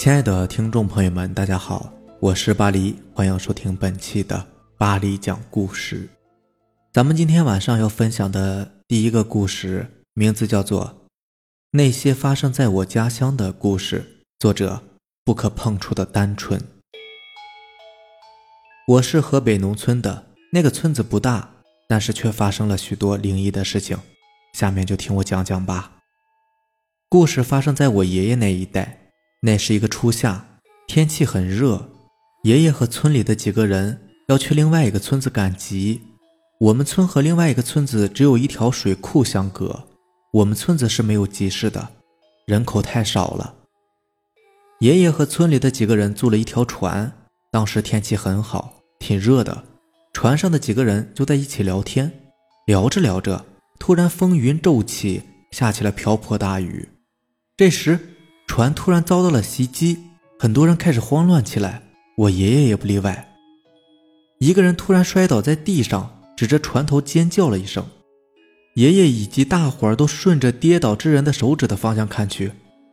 亲爱的听众朋友们，大家好，我是巴黎，欢迎收听本期的巴黎讲故事。咱们今天晚上要分享的第一个故事，名字叫做《那些发生在我家乡的故事》，作者不可碰触的单纯。我是河北农村的，那个村子不大，但是却发生了许多灵异的事情。下面就听我讲讲吧。故事发生在我爷爷那一代。那是一个初夏，天气很热。爷爷和村里的几个人要去另外一个村子赶集。我们村和另外一个村子只有一条水库相隔。我们村子是没有集市的，人口太少了。爷爷和村里的几个人租了一条船。当时天气很好，挺热的。船上的几个人就在一起聊天，聊着聊着，突然风云骤起，下起了瓢泼大雨。这时，船突然遭到了袭击，很多人开始慌乱起来，我爷爷也不例外。一个人突然摔倒在地上，指着船头尖叫了一声。爷爷以及大伙儿都顺着跌倒之人的手指的方向看去，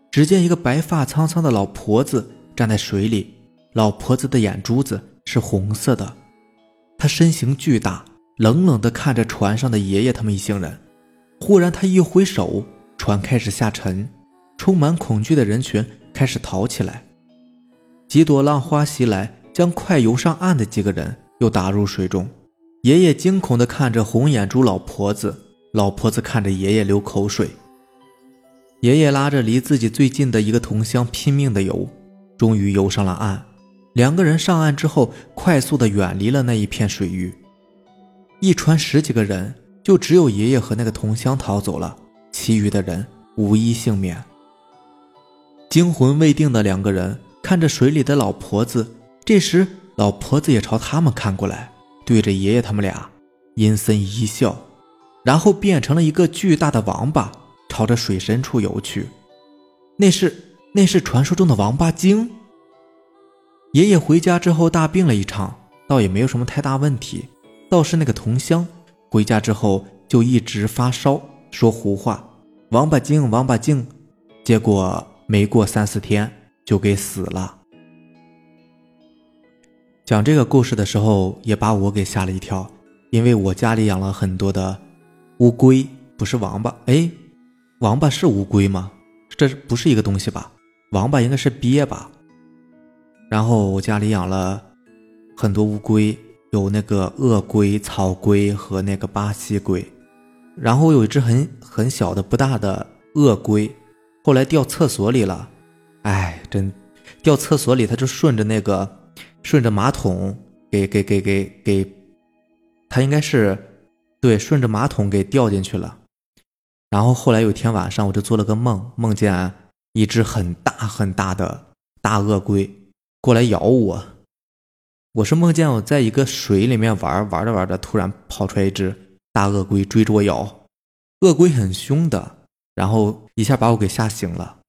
只见一个白发苍苍的老婆子站在水里，老婆子的眼珠子是红色的，她身形巨大，冷冷地看着船上的爷爷他们一行人。忽然，他一挥手，船开始下沉。充满恐惧的人群开始逃起来，几朵浪花袭来，将快游上岸的几个人又打入水中。爷爷惊恐地看着红眼珠老婆子，老婆子看着爷爷流口水。爷爷拉着离自己最近的一个同乡拼命地游，终于游上了岸。两个人上岸之后，快速地远离了那一片水域。一船十几个人，就只有爷爷和那个同乡逃走了，其余的人无一幸免。惊魂未定的两个人看着水里的老婆子，这时老婆子也朝他们看过来，对着爷爷他们俩阴森一笑，然后变成了一个巨大的王八，朝着水深处游去。那是那是传说中的王八精。爷爷回家之后大病了一场，倒也没有什么太大问题，倒是那个同乡回家之后就一直发烧，说胡话，王八精，王八精，结果。没过三四天就给死了。讲这个故事的时候，也把我给吓了一跳，因为我家里养了很多的乌龟，不是王八。哎，王八是乌龟吗？这不是一个东西吧？王八应该是鳖吧？然后我家里养了很多乌龟，有那个鳄龟、草龟和那个巴西龟，然后有一只很很小的不大的鳄龟。后来掉厕所里了，哎，真掉厕所里，他就顺着那个顺着马桶给给给给给，他应该是对顺着马桶给掉进去了。然后后来有一天晚上，我就做了个梦，梦见一只很大很大的大鳄龟过来咬我。我是梦见我在一个水里面玩玩着玩着，突然跑出来一只大鳄龟追着我咬。鳄龟很凶的。然后一下把我给吓醒了，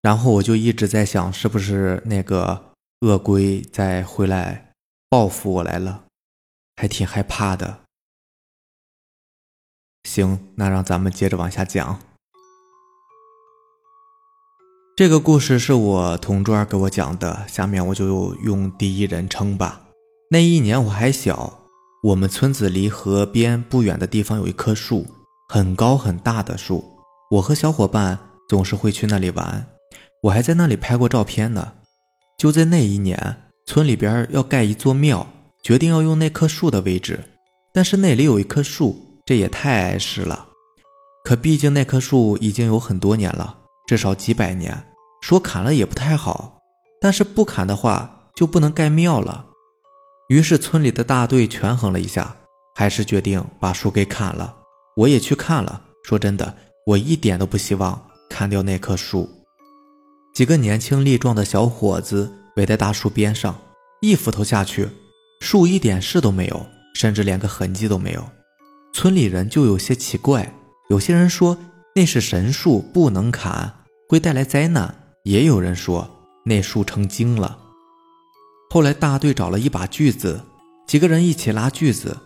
然后我就一直在想，是不是那个鳄龟在回来报复我来了，还挺害怕的。行，那让咱们接着往下讲。这个故事是我同桌给我讲的，下面我就用第一人称吧。那一年我还小，我们村子离河边不远的地方有一棵树，很高很大的树。我和小伙伴总是会去那里玩，我还在那里拍过照片呢。就在那一年，村里边要盖一座庙，决定要用那棵树的位置。但是那里有一棵树，这也太碍事了。可毕竟那棵树已经有很多年了，至少几百年，说砍了也不太好。但是不砍的话，就不能盖庙了。于是村里的大队权衡了一下，还是决定把树给砍了。我也去看了，说真的。我一点都不希望砍掉那棵树。几个年轻力壮的小伙子围在大树边上，一斧头下去，树一点事都没有，甚至连个痕迹都没有。村里人就有些奇怪，有些人说那是神树，不能砍，会带来灾难；也有人说那树成精了。后来大队找了一把锯子，几个人一起拉锯子，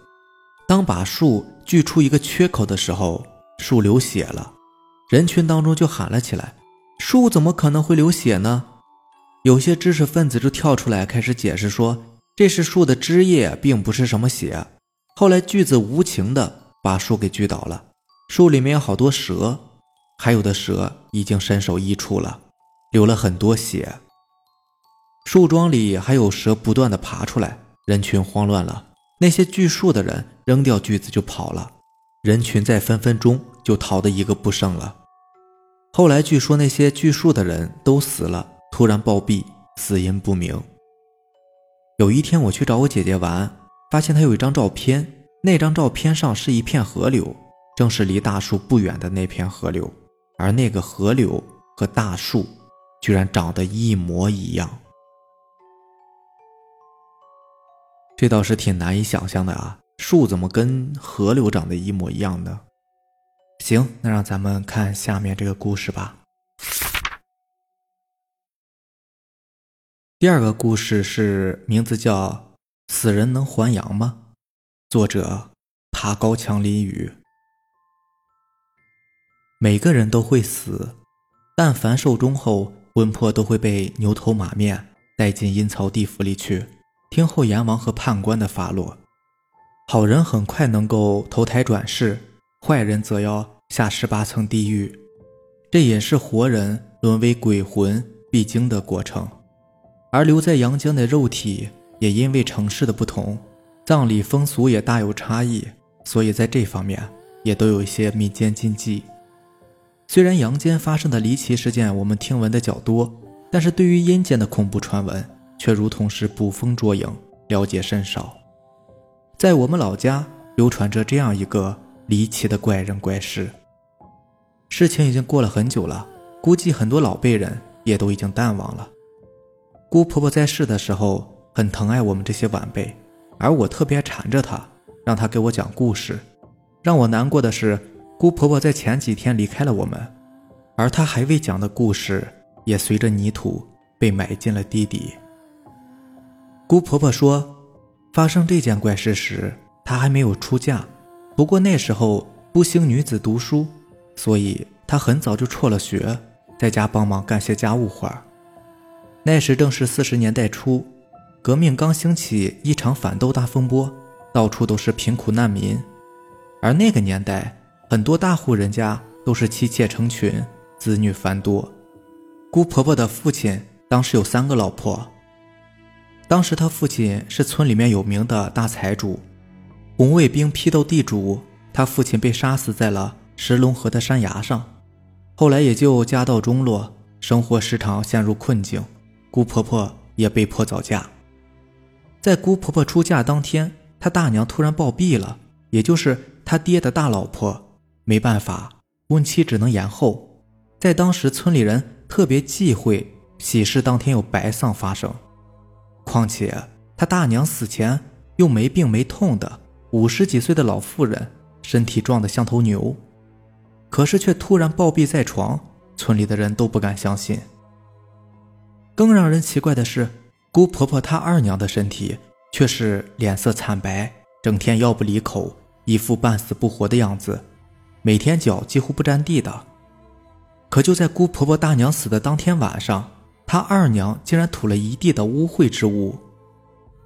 当把树锯出一个缺口的时候。树流血了，人群当中就喊了起来：“树怎么可能会流血呢？”有些知识分子就跳出来开始解释说，这是树的枝叶，并不是什么血。后来锯子无情的把树给锯倒了，树里面有好多蛇，还有的蛇已经身首异处了，流了很多血。树桩里还有蛇不断的爬出来，人群慌乱了。那些锯树的人扔掉锯子就跑了，人群在分分钟就逃得一个不剩了。后来据说那些锯树的人都死了。突然暴毙，死因不明。有一天我去找我姐姐玩，发现她有一张照片，那张照片上是一片河流，正是离大树不远的那片河流，而那个河流和大树居然长得一模一样。这倒是挺难以想象的啊，树怎么跟河流长得一模一样呢？行，那让咱们看下面这个故事吧。第二个故事是名字叫《死人能还阳吗》，作者爬高墙淋雨。每个人都会死，但凡寿终后，魂魄都会被牛头马面带进阴曹地府里去，听候阎王和判官的发落。好人很快能够投胎转世，坏人则要下十八层地狱，这也是活人沦为鬼魂必经的过程。而留在阳间的肉体也因为城市的不同，葬礼风俗也大有差异，所以在这方面也都有一些民间禁忌。虽然阳间发生的离奇事件我们听闻的较多，但是对于阴间的恐怖传闻却如同是捕风捉影，了解甚少。在我们老家流传着这样一个离奇的怪人怪事。事情已经过了很久了，估计很多老辈人也都已经淡忘了。姑婆婆在世的时候很疼爱我们这些晚辈，而我特别缠着她，让她给我讲故事。让我难过的是，姑婆婆在前几天离开了我们，而她还未讲的故事也随着泥土被埋进了地底。姑婆婆说，发生这件怪事时，她还没有出嫁，不过那时候不兴女子读书，所以她很早就辍了学，在家帮忙干些家务活儿。那时正是四十年代初，革命刚兴起，一场反斗大风波，到处都是贫苦难民。而那个年代，很多大户人家都是妻妾成群，子女繁多。姑婆婆的父亲当时有三个老婆。当时他父亲是村里面有名的大财主，红卫兵批斗地主，他父亲被杀死在了石龙河的山崖上。后来也就家道中落，生活时常陷入困境。姑婆婆也被迫早嫁。在姑婆婆出嫁当天，她大娘突然暴毙了，也就是他爹的大老婆。没办法，婚期只能延后。在当时，村里人特别忌讳喜事当天有白丧发生。况且她大娘死前又没病没痛的，五十几岁的老妇人，身体壮得像头牛，可是却突然暴毙在床，村里的人都不敢相信。更让人奇怪的是，姑婆婆她二娘的身体却是脸色惨白，整天药不离口，一副半死不活的样子，每天脚几乎不沾地的。可就在姑婆婆大娘死的当天晚上，他二娘竟然吐了一地的污秽之物，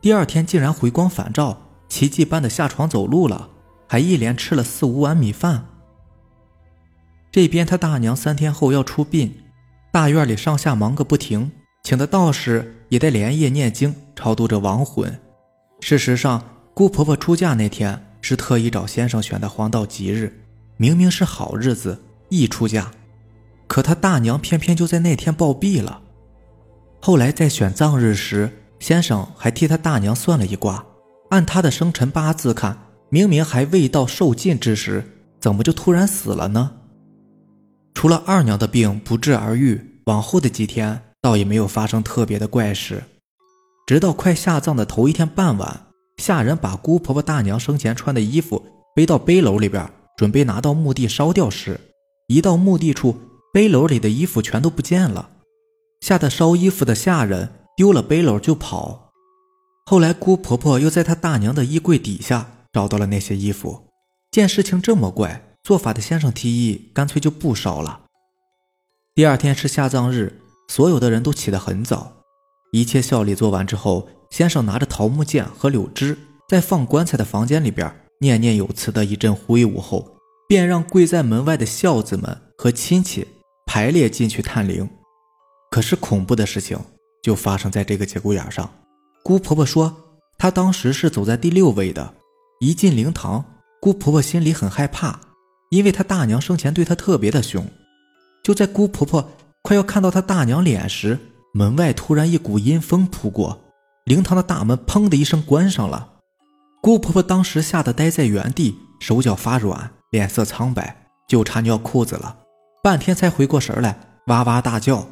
第二天竟然回光返照，奇迹般的下床走路了，还一连吃了四五碗米饭。这边他大娘三天后要出殡，大院里上下忙个不停。请的道士也得连夜念经超度着亡魂。事实上，姑婆婆出嫁那天是特意找先生选的黄道吉日，明明是好日子，一出嫁，可他大娘偏偏就在那天暴毙了。后来在选葬日时，先生还替他大娘算了一卦，按他的生辰八字看，明明还未到受尽之时，怎么就突然死了呢？除了二娘的病不治而愈，往后的几天。倒也没有发生特别的怪事，直到快下葬的头一天傍晚，下人把姑婆婆大娘生前穿的衣服背到背篓里边，准备拿到墓地烧掉时，一到墓地处，背篓里的衣服全都不见了，吓得烧衣服的下人丢了背篓就跑。后来姑婆婆又在她大娘的衣柜底下找到了那些衣服，见事情这么怪，做法的先生提议干脆就不烧了。第二天是下葬日。所有的人都起得很早，一切孝礼做完之后，先生拿着桃木剑和柳枝，在放棺材的房间里边念念有词的一阵挥舞后，便让跪在门外的孝子们和亲戚排列进去探灵。可是恐怖的事情就发生在这个节骨眼上。姑婆婆说，她当时是走在第六位的，一进灵堂，姑婆婆心里很害怕，因为她大娘生前对她特别的凶。就在姑婆婆快要看到她大娘脸时，门外突然一股阴风扑过，灵堂的大门砰的一声关上了。姑婆婆当时吓得呆在原地，手脚发软，脸色苍白，就差尿裤子了，半天才回过神来，哇哇大叫。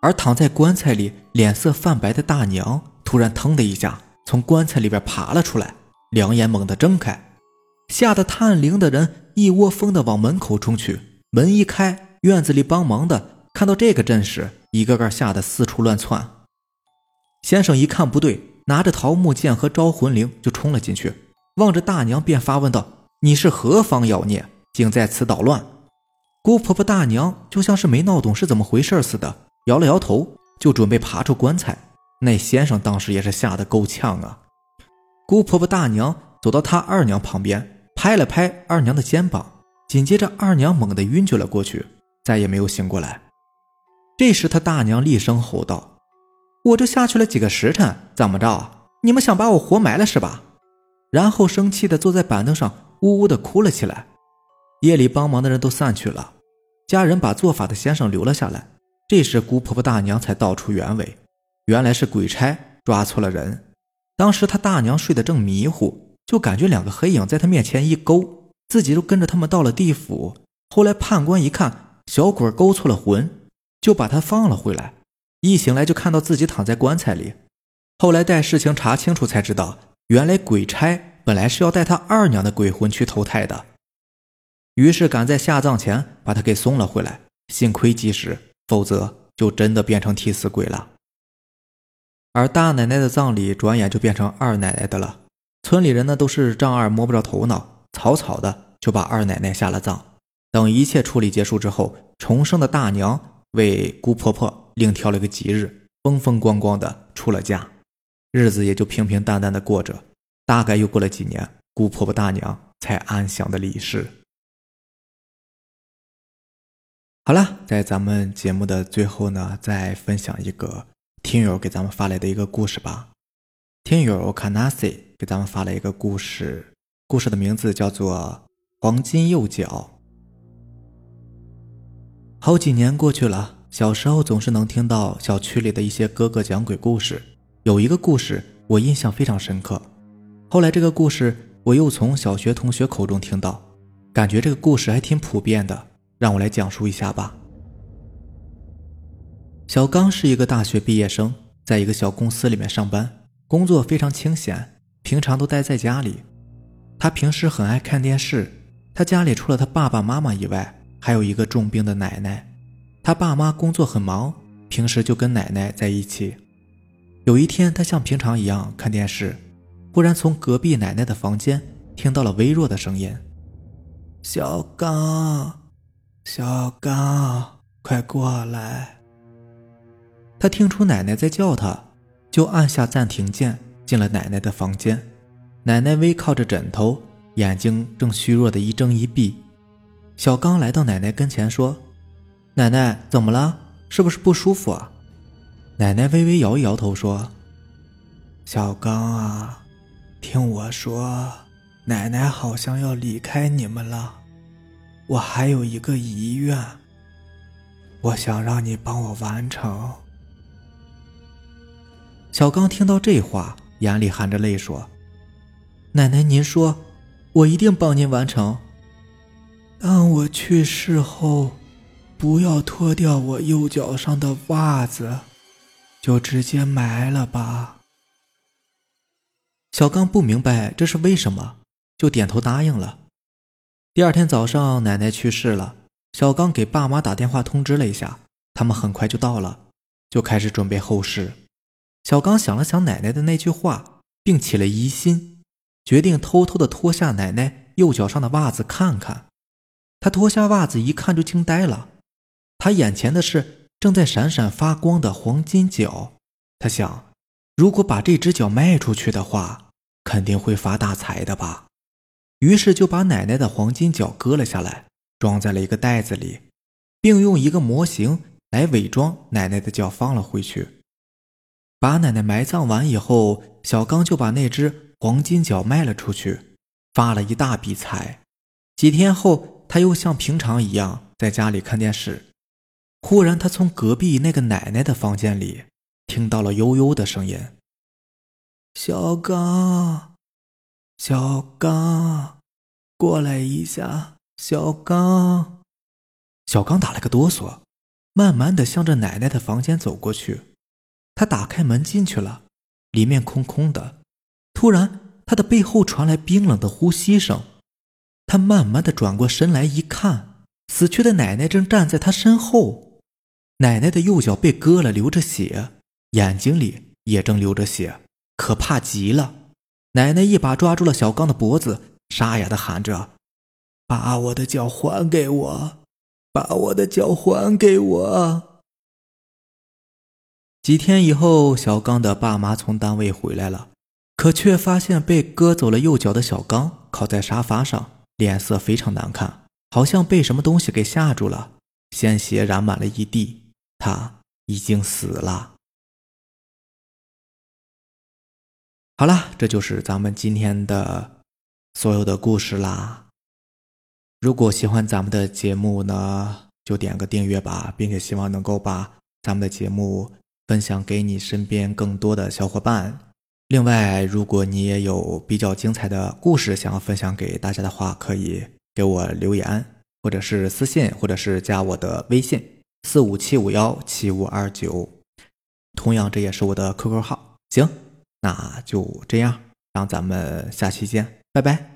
而躺在棺材里，脸色泛白的大娘突然腾的一下从棺材里边爬了出来，两眼猛地睁开，吓得探灵的人一窝蜂的往门口冲去。门一开，院子里帮忙的看到这个阵势，一个个吓得四处乱窜。先生一看不对，拿着桃木剑和招魂铃就冲了进去，望着大娘便发问道：“你是何方妖孽，竟在此捣乱？”姑婆婆大娘就像是没闹懂是怎么回事似的。摇了摇头，就准备爬出棺材。那先生当时也是吓得够呛啊！姑婆婆大娘走到他二娘旁边，拍了拍二娘的肩膀，紧接着二娘猛地晕厥了过去，再也没有醒过来。这时他大娘厉声吼道：“我这下去了几个时辰，怎么着？你们想把我活埋了是吧？”然后生气的坐在板凳上，呜呜的哭了起来。夜里帮忙的人都散去了，家人把做法的先生留了下来。这时，姑婆婆大娘才道出原委，原来是鬼差抓错了人。当时他大娘睡得正迷糊，就感觉两个黑影在他面前一勾，自己就跟着他们到了地府。后来判官一看，小鬼勾错了魂，就把他放了回来。一醒来就看到自己躺在棺材里。后来待事情查清楚，才知道原来鬼差本来是要带他二娘的鬼魂去投胎的，于是赶在下葬前把他给送了回来。幸亏及时。否则就真的变成替死鬼了。而大奶奶的葬礼转眼就变成二奶奶的了。村里人呢都是丈二摸不着头脑，草草的就把二奶奶下了葬。等一切处理结束之后，重生的大娘为姑婆婆另挑了个吉日，风风光光的出了嫁，日子也就平平淡淡的过着。大概又过了几年，姑婆婆大娘才安详的离世。好了，在咱们节目的最后呢，再分享一个听友给咱们发来的一个故事吧。听友 Kanasi 给咱们发了一个故事，故事的名字叫做《黄金右脚》。好几年过去了，小时候总是能听到小区里的一些哥哥讲鬼故事，有一个故事我印象非常深刻。后来这个故事我又从小学同学口中听到，感觉这个故事还挺普遍的。让我来讲述一下吧。小刚是一个大学毕业生，在一个小公司里面上班，工作非常清闲，平常都待在家里。他平时很爱看电视。他家里除了他爸爸妈妈以外，还有一个重病的奶奶。他爸妈工作很忙，平时就跟奶奶在一起。有一天，他像平常一样看电视，忽然从隔壁奶奶的房间听到了微弱的声音：“小刚。”小刚，快过来！他听出奶奶在叫他，就按下暂停键，进了奶奶的房间。奶奶微靠着枕头，眼睛正虚弱的一睁一闭。小刚来到奶奶跟前说：“奶奶，怎么了？是不是不舒服啊？”奶奶微微摇一摇头说：“小刚啊，听我说，奶奶好像要离开你们了。”我还有一个遗愿，我想让你帮我完成。小刚听到这话，眼里含着泪说：“奶奶，您说，我一定帮您完成。当我去世后，不要脱掉我右脚上的袜子，就直接埋了吧。”小刚不明白这是为什么，就点头答应了。第二天早上，奶奶去世了。小刚给爸妈打电话通知了一下，他们很快就到了，就开始准备后事。小刚想了想奶奶的那句话，并起了疑心，决定偷偷的脱下奶奶右脚上的袜子看看。他脱下袜子一看，就惊呆了，他眼前的是正在闪闪发光的黄金脚，他想，如果把这只脚卖出去的话，肯定会发大财的吧。于是就把奶奶的黄金脚割了下来，装在了一个袋子里，并用一个模型来伪装奶奶的脚放了回去。把奶奶埋葬完以后，小刚就把那只黄金脚卖了出去，发了一大笔财。几天后，他又像平常一样在家里看电视。忽然，他从隔壁那个奶奶的房间里听到了悠悠的声音：“小刚，小刚，过来一下。”小刚，小刚打了个哆嗦，慢慢的向着奶奶的房间走过去。他打开门进去了，里面空空的。突然，他的背后传来冰冷的呼吸声。他慢慢的转过身来一看，死去的奶奶正站在他身后。奶奶的右脚被割了，流着血，眼睛里也正流着血，可怕极了。奶奶一把抓住了小刚的脖子，沙哑的喊着：“把我的脚还给我！把我的脚还给我！”几天以后，小刚的爸妈从单位回来了，可却发现被割走了右脚的小刚靠在沙发上。脸色非常难看，好像被什么东西给吓住了，鲜血染满了一地。他已经死了。好了，这就是咱们今天的所有的故事啦。如果喜欢咱们的节目呢，就点个订阅吧，并且希望能够把咱们的节目分享给你身边更多的小伙伴。另外，如果你也有比较精彩的故事想要分享给大家的话，可以给我留言，或者是私信，或者是加我的微信四五七五幺七五二九，同样这也是我的 QQ 号。行，那就这样，让咱们下期见，拜拜。